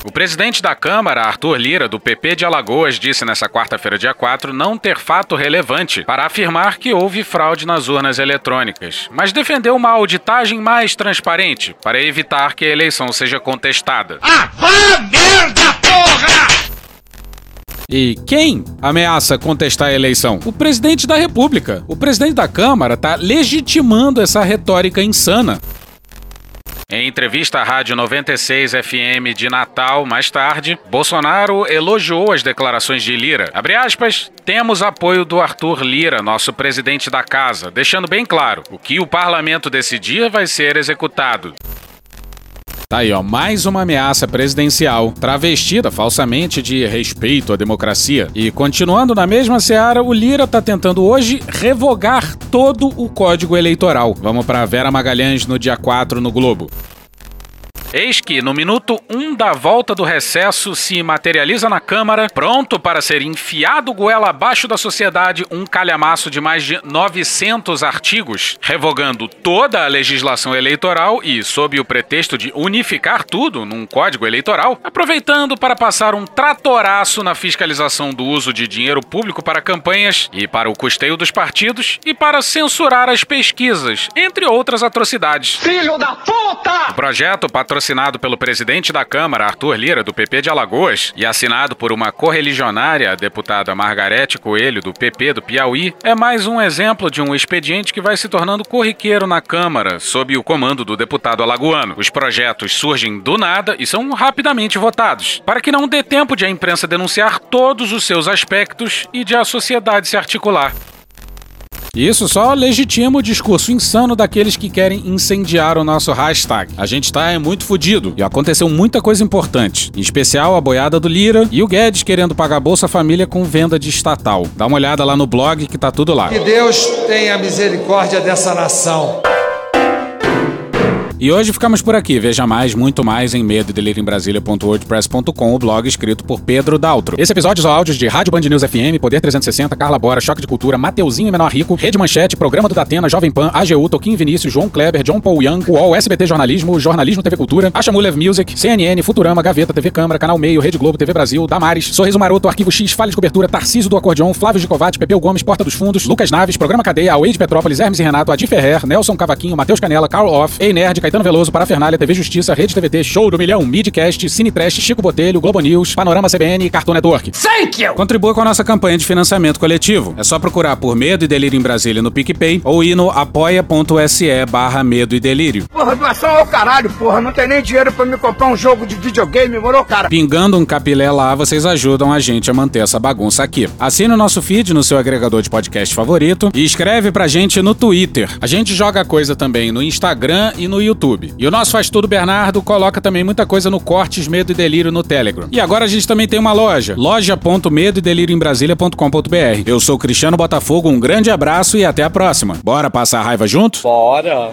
O presidente da Câmara, Arthur Lira, do PP de Alagoas, disse nesta quarta-feira, dia 4, não ter fato relevante para afirmar que houve fraude nas urnas eletrônicas, mas defendeu uma auditagem mais transparente para evitar que a eleição seja contestada. Ah, vá merda, porra! E quem ameaça contestar a eleição? O presidente da República. O presidente da Câmara está legitimando essa retórica insana. Em entrevista à Rádio 96 FM de Natal, mais tarde, Bolsonaro elogiou as declarações de Lira. Abre aspas, temos apoio do Arthur Lira, nosso presidente da casa, deixando bem claro, o que o parlamento decidir vai ser executado. Tá aí, ó, mais uma ameaça presidencial, travestida falsamente de respeito à democracia. E continuando na mesma seara, o Lira tá tentando hoje revogar todo o código eleitoral. Vamos para Vera Magalhães no dia 4 no Globo. Eis que, no minuto 1 um da volta do recesso, se materializa na Câmara, pronto para ser enfiado goela abaixo da sociedade um calhamaço de mais de 900 artigos, revogando toda a legislação eleitoral e, sob o pretexto de unificar tudo num código eleitoral, aproveitando para passar um tratoraço na fiscalização do uso de dinheiro público para campanhas e para o custeio dos partidos e para censurar as pesquisas, entre outras atrocidades. Filho da puta! O projeto patrocinado patrocinado pelo presidente da Câmara, Arthur Lira, do PP de Alagoas, e assinado por uma correligionária, a deputada Margarete Coelho, do PP do Piauí, é mais um exemplo de um expediente que vai se tornando corriqueiro na Câmara, sob o comando do deputado alagoano. Os projetos surgem do nada e são rapidamente votados, para que não dê tempo de a imprensa denunciar todos os seus aspectos e de a sociedade se articular. Isso só legitima o discurso insano daqueles que querem incendiar o nosso hashtag. A gente tá é muito fudido e aconteceu muita coisa importante, em especial a boiada do Lira e o Guedes querendo pagar Bolsa Família com venda de estatal. Dá uma olhada lá no blog que tá tudo lá. Que Deus tenha misericórdia dessa nação. E hoje ficamos por aqui. Veja mais, muito mais em medo o blog escrito por Pedro Daltro. Esse episódio são áudios de Rádio Band News FM, Poder 360, Carla Bora, Choque de Cultura, Mateuzinho e Menor Rico, Rede Manchete, Programa do Datena, Jovem Pan, AGU, Toquinho Vinícius, João Kleber, John Paul Young, UOL, SBT Jornalismo, Jornalismo TV Cultura, Achamulev Music, CNN, Futurama, Gaveta, TV Câmara, Canal Meio, Rede Globo, TV Brasil, Damares, Sorriso Maroto, Arquivo X, Falha de Cobertura, Tarciso do Acordeon, Flávio Gicovati, Pepeu Gomes, Porta dos Fundos, Lucas Naves, Programa Cadeia, Away de Petrópolis, Hermes e Renato, Adi Ferrer, Nelson Cavaquinho, Matheus Canela, Carl Off, Ei Nerd, Caetano Veloso, Parafernália, TV Justiça, Rede TVT, Show do Milhão, Midcast, Cine Trash, Chico Botelho, Globo News, Panorama CBN e Cartoon Network. Thank you! Contribua com a nossa campanha de financiamento coletivo. É só procurar por Medo e Delírio em Brasília no PicPay ou ir no apoia.se barra Medo e Delírio. Porra, doação ao caralho, porra. Não tem nem dinheiro pra me comprar um jogo de videogame, morou, cara? Pingando um capilé lá, vocês ajudam a gente a manter essa bagunça aqui. Assine o nosso feed no seu agregador de podcast favorito e escreve pra gente no Twitter. A gente joga coisa também no Instagram e no YouTube. E o nosso Faz Tudo Bernardo coloca também muita coisa no Cortes Medo e Delírio no Telegram. E agora a gente também tem uma loja, loja.medo e delírio em Brasília.com.br. Eu sou Cristiano Botafogo, um grande abraço e até a próxima. Bora passar a raiva junto? Bora!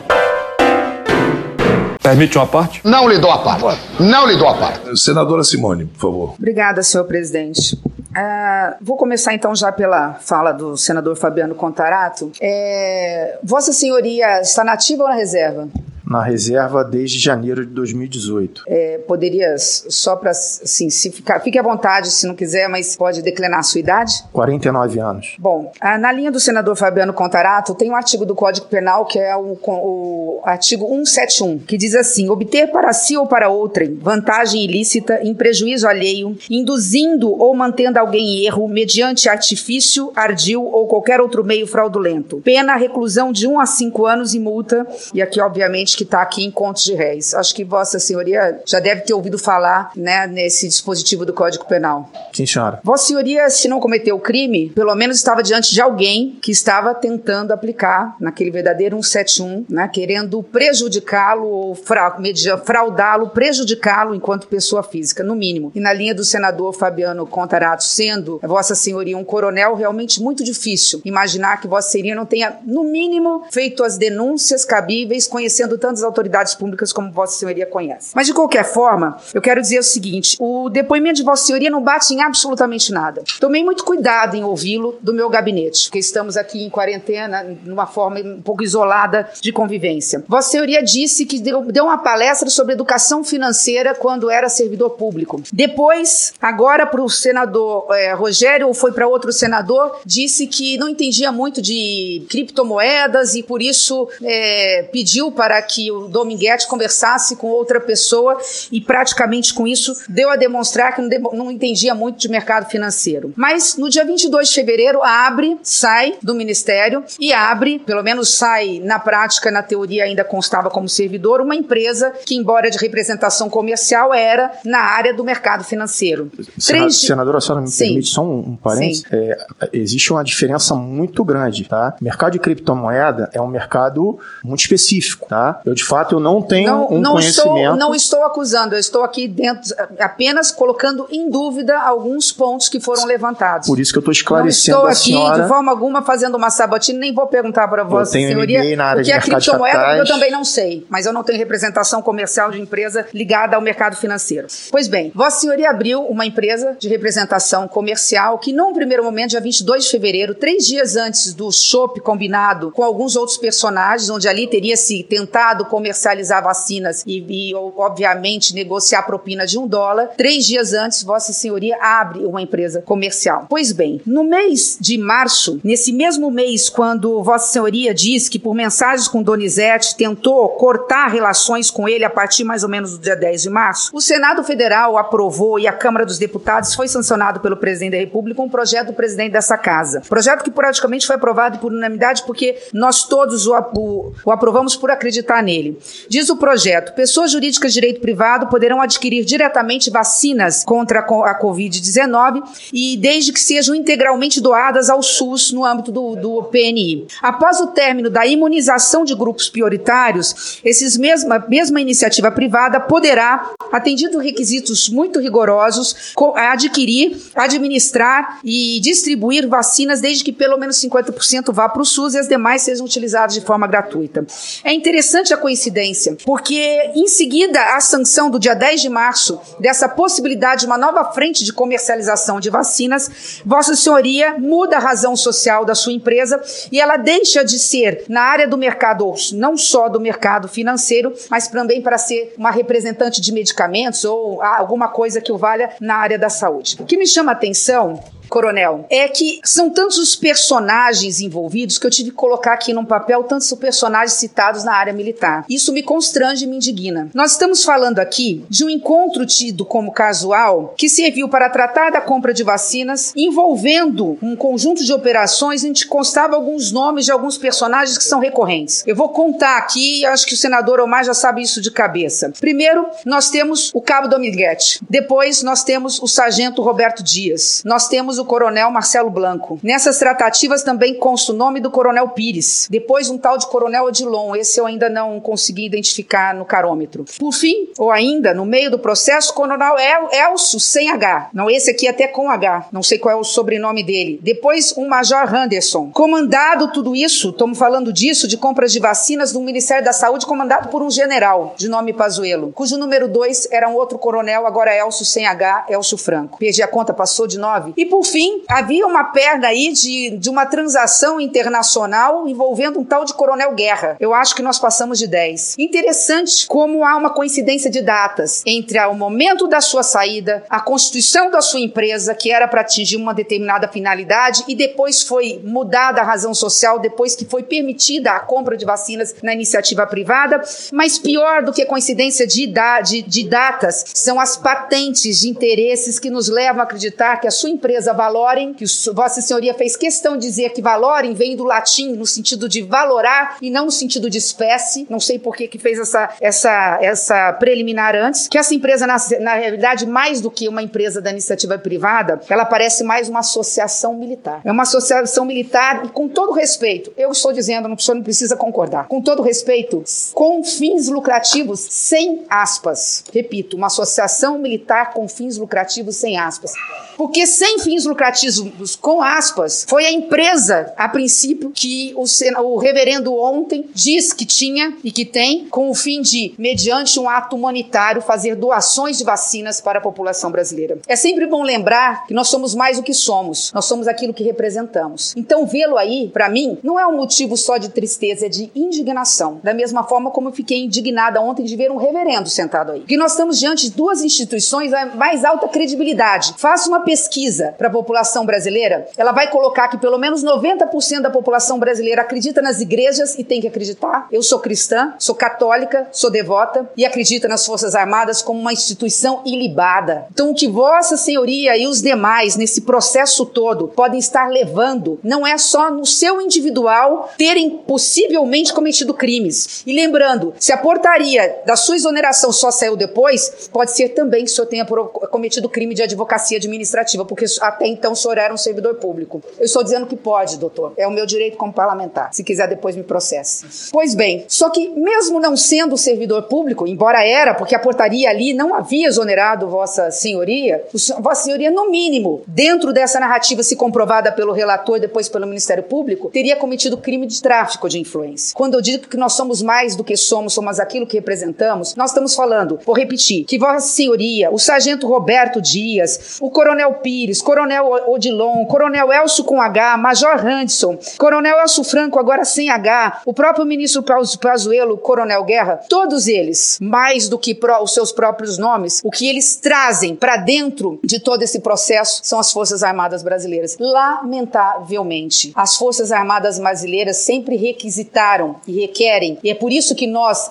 Permite uma parte? Não lhe dou a parte. Não lhe dou a parte. Senadora Simone, por favor. Obrigada, senhor presidente. Ah, vou começar então já pela fala do senador Fabiano Contarato. É, Vossa Senhoria está nativa ou na reserva? Na reserva desde janeiro de 2018. É, poderia, só para, assim, se ficar, fique à vontade se não quiser, mas pode declinar a sua idade? 49 anos. Bom, ah, na linha do senador Fabiano Contarato, tem um artigo do Código Penal que é o, o artigo 171, que diz assim: obter para si ou para outrem vantagem ilícita em prejuízo alheio, induzindo ou mantendo alguém em erro mediante artifício, ardil ou qualquer outro meio fraudulento. Pena reclusão de 1 a 5 anos e multa, e aqui, obviamente, que está aqui em contos de réis. Acho que Vossa Senhoria já deve ter ouvido falar né, nesse dispositivo do Código Penal. Sim, senhora. Vossa Senhoria, se não cometeu o crime, pelo menos estava diante de alguém que estava tentando aplicar naquele verdadeiro 171, né, querendo prejudicá-lo ou fra fraudá-lo, prejudicá-lo enquanto pessoa física, no mínimo. E na linha do senador Fabiano Contarato, sendo Vossa Senhoria um coronel, realmente muito difícil imaginar que Vossa Senhoria não tenha, no mínimo, feito as denúncias cabíveis, conhecendo tantas autoridades públicas como Vossa Senhoria conhece. Mas de qualquer forma, eu quero dizer o seguinte: o depoimento de Vossa Senhoria não bate em absolutamente nada. Tomei muito cuidado em ouvi-lo do meu gabinete, porque estamos aqui em quarentena, numa forma um pouco isolada de convivência. Vossa Senhoria disse que deu, deu uma palestra sobre educação financeira quando era servidor público. Depois, agora para o senador é, Rogério, ou foi para outro senador, disse que não entendia muito de criptomoedas e por isso é, pediu para que que o Dominguete conversasse com outra pessoa e praticamente com isso deu a demonstrar que não, não entendia muito de mercado financeiro. Mas no dia 22 de fevereiro abre, sai do ministério e abre, pelo menos sai na prática, na teoria ainda constava como servidor, uma empresa que, embora de representação comercial, era na área do mercado financeiro. Senadora, Três... senadora a senhora me Sim. permite só um, um parênteses? É, existe uma diferença muito grande, tá? O mercado de criptomoeda é um mercado muito específico, tá? Eu, de fato, eu não tenho não, um não conhecimento... Estou, não estou acusando, eu estou aqui dentro, apenas colocando em dúvida alguns pontos que foram levantados. Por isso que eu estou esclarecendo Não estou aqui, senhora... de forma alguma, fazendo uma sabatina, nem vou perguntar para Vossa Senhoria na área o que é criptomoeda, eu também não sei, mas eu não tenho representação comercial de empresa ligada ao mercado financeiro. Pois bem, Vossa Senhoria abriu uma empresa de representação comercial que, num primeiro momento, dia 22 de fevereiro, três dias antes do show combinado com alguns outros personagens, onde ali teria se tentado autorizado comercializar vacinas e, e, obviamente, negociar propina de um dólar. Três dias antes, Vossa Senhoria abre uma empresa comercial. Pois bem, no mês de março, nesse mesmo mês, quando Vossa Senhoria diz que, por mensagens com Donizete, tentou cortar relações com ele a partir mais ou menos do dia 10 de março, o Senado Federal aprovou e a Câmara dos Deputados foi sancionado pelo presidente da República um projeto do presidente dessa casa. Projeto que praticamente foi aprovado por unanimidade porque nós todos o, o, o aprovamos por acreditar nele. Diz o projeto: pessoas jurídicas de direito privado poderão adquirir diretamente vacinas contra a Covid-19 e desde que sejam integralmente doadas ao SUS no âmbito do, do PNI. Após o término da imunização de grupos prioritários, esses mesma, mesma iniciativa privada poderá, atendido requisitos muito rigorosos, adquirir, administrar e distribuir vacinas desde que pelo menos 50% vá para o SUS e as demais sejam utilizadas de forma gratuita. É interessante a coincidência, porque em seguida a sanção do dia 10 de março dessa possibilidade de uma nova frente de comercialização de vacinas, Vossa Senhoria muda a razão social da sua empresa e ela deixa de ser na área do mercado, não só do mercado financeiro, mas também para ser uma representante de medicamentos ou alguma coisa que o valha na área da saúde. O que me chama a atenção Coronel, é que são tantos os personagens envolvidos que eu tive que colocar aqui num papel tantos os personagens citados na área militar. Isso me constrange e me indigna. Nós estamos falando aqui de um encontro tido como casual que serviu para tratar da compra de vacinas, envolvendo um conjunto de operações em que constava alguns nomes de alguns personagens que são recorrentes. Eu vou contar aqui, acho que o senador Omar já sabe isso de cabeça. Primeiro, nós temos o cabo Dominguete. Depois, nós temos o sargento Roberto Dias. Nós temos o coronel Marcelo Blanco. Nessas tratativas também consta o nome do coronel Pires. Depois um tal de coronel Odilon. Esse eu ainda não consegui identificar no carômetro. Por fim, ou ainda, no meio do processo, coronel El Elcio, sem H. Não, esse aqui até com H. Não sei qual é o sobrenome dele. Depois, um Major Anderson. Comandado tudo isso, estamos falando disso, de compras de vacinas do Ministério da Saúde, comandado por um general, de nome Pazuello, cujo número 2 era um outro coronel, agora Elcio sem H, Elcio Franco. Perdi a conta, passou de 9. E por fim, havia uma perna aí de, de uma transação internacional envolvendo um tal de Coronel Guerra. Eu acho que nós passamos de 10. Interessante como há uma coincidência de datas entre o momento da sua saída, a constituição da sua empresa, que era para atingir uma determinada finalidade, e depois foi mudada a razão social, depois que foi permitida a compra de vacinas na iniciativa privada. Mas pior do que coincidência de, de, de datas são as patentes de interesses que nos levam a acreditar que a sua empresa valorem, que Vossa Senhoria fez questão de dizer que valorem vem do latim no sentido de valorar e não no sentido de espécie. Não sei por que, que fez essa, essa, essa preliminar antes. Que essa empresa, na, na realidade, mais do que uma empresa da iniciativa privada, ela parece mais uma associação militar. É uma associação militar e, com todo respeito, eu estou dizendo, o senhor não precisa concordar, com todo respeito, com fins lucrativos, sem aspas. Repito, uma associação militar com fins lucrativos, sem aspas. Porque sem fins lucrativos, com aspas, foi a empresa, a princípio, que o, o reverendo ontem diz que tinha e que tem, com o fim de, mediante um ato humanitário, fazer doações de vacinas para a população brasileira. É sempre bom lembrar que nós somos mais do que somos, nós somos aquilo que representamos. Então, vê-lo aí, para mim, não é um motivo só de tristeza, é de indignação. Da mesma forma como eu fiquei indignada ontem de ver um reverendo sentado aí. Porque nós estamos diante de duas instituições da mais alta credibilidade. Faça uma pesquisa para população brasileira, ela vai colocar que pelo menos 90% da população brasileira acredita nas igrejas e tem que acreditar. Eu sou cristã, sou católica, sou devota e acredita nas Forças Armadas como uma instituição ilibada. Então, o que Vossa Senhoria e os demais nesse processo todo podem estar levando não é só no seu individual terem possivelmente cometido crimes. E lembrando, se a portaria da sua exoneração só saiu depois, pode ser também que o senhor tenha cometido crime de advocacia administrativa, porque até então o senhor era um servidor público. Eu estou dizendo que pode, doutor. É o meu direito como parlamentar. Se quiser, depois me processe. Pois bem, só que mesmo não sendo servidor público, embora era, porque a portaria ali não havia exonerado Vossa Senhoria, Vossa Senhoria, no mínimo, dentro dessa narrativa, se comprovada pelo relator depois pelo Ministério Público, teria cometido crime de tráfico de influência. Quando eu digo que nós somos mais do que somos, somos aquilo que representamos, nós estamos falando, vou repetir, que Vossa Senhoria, o Sargento Roberto Dias, o Coronel Pires, Coronel Odilon, Coronel Elcio com H, Major Hanson, Coronel Elcio Franco, agora sem H, o próprio ministro Pazuello, Coronel Guerra, todos eles, mais do que os seus próprios nomes, o que eles trazem para dentro de todo esse processo são as Forças Armadas Brasileiras. Lamentavelmente, as Forças Armadas Brasileiras sempre requisitaram e requerem, e é por isso que nós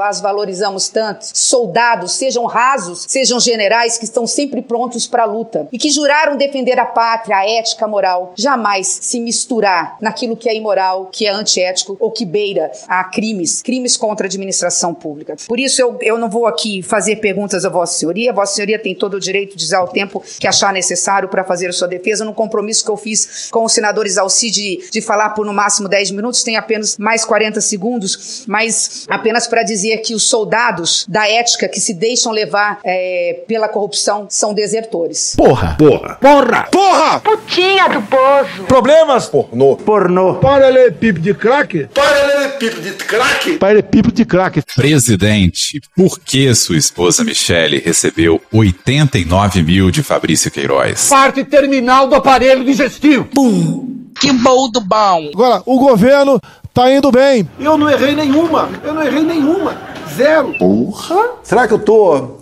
as valorizamos tanto, soldados, sejam rasos, sejam generais que estão sempre prontos para a luta e que juraram defender a pátria, a ética, a moral, jamais se misturar naquilo que é imoral, que é antiético ou que beira a crimes, crimes contra a administração pública. Por isso eu, eu não vou aqui fazer perguntas a Vossa Senhoria, Vossa Senhoria tem todo o direito de usar o tempo que achar necessário para fazer a sua defesa, no compromisso que eu fiz com os senadores Alci de, de falar por no máximo 10 minutos, tem apenas mais 40 segundos, mas apenas para dizer que os soldados da ética que se deixam levar é, pela corrupção são desertores. Porra! Porra! Porra! Porra! Putinha do poço! Problemas? Pornô. Pornô. Paralelepípedo de crack? Paralelepípedo de crack? Paralelepípedo de crack. Presidente, por que sua esposa Michele recebeu 89 mil de Fabrício Queiroz? Parte terminal do aparelho digestivo. Pum! Que bom do bom! Agora, o governo tá indo bem. Eu não errei nenhuma. Eu não errei nenhuma. Zero. Porra! Será que eu tô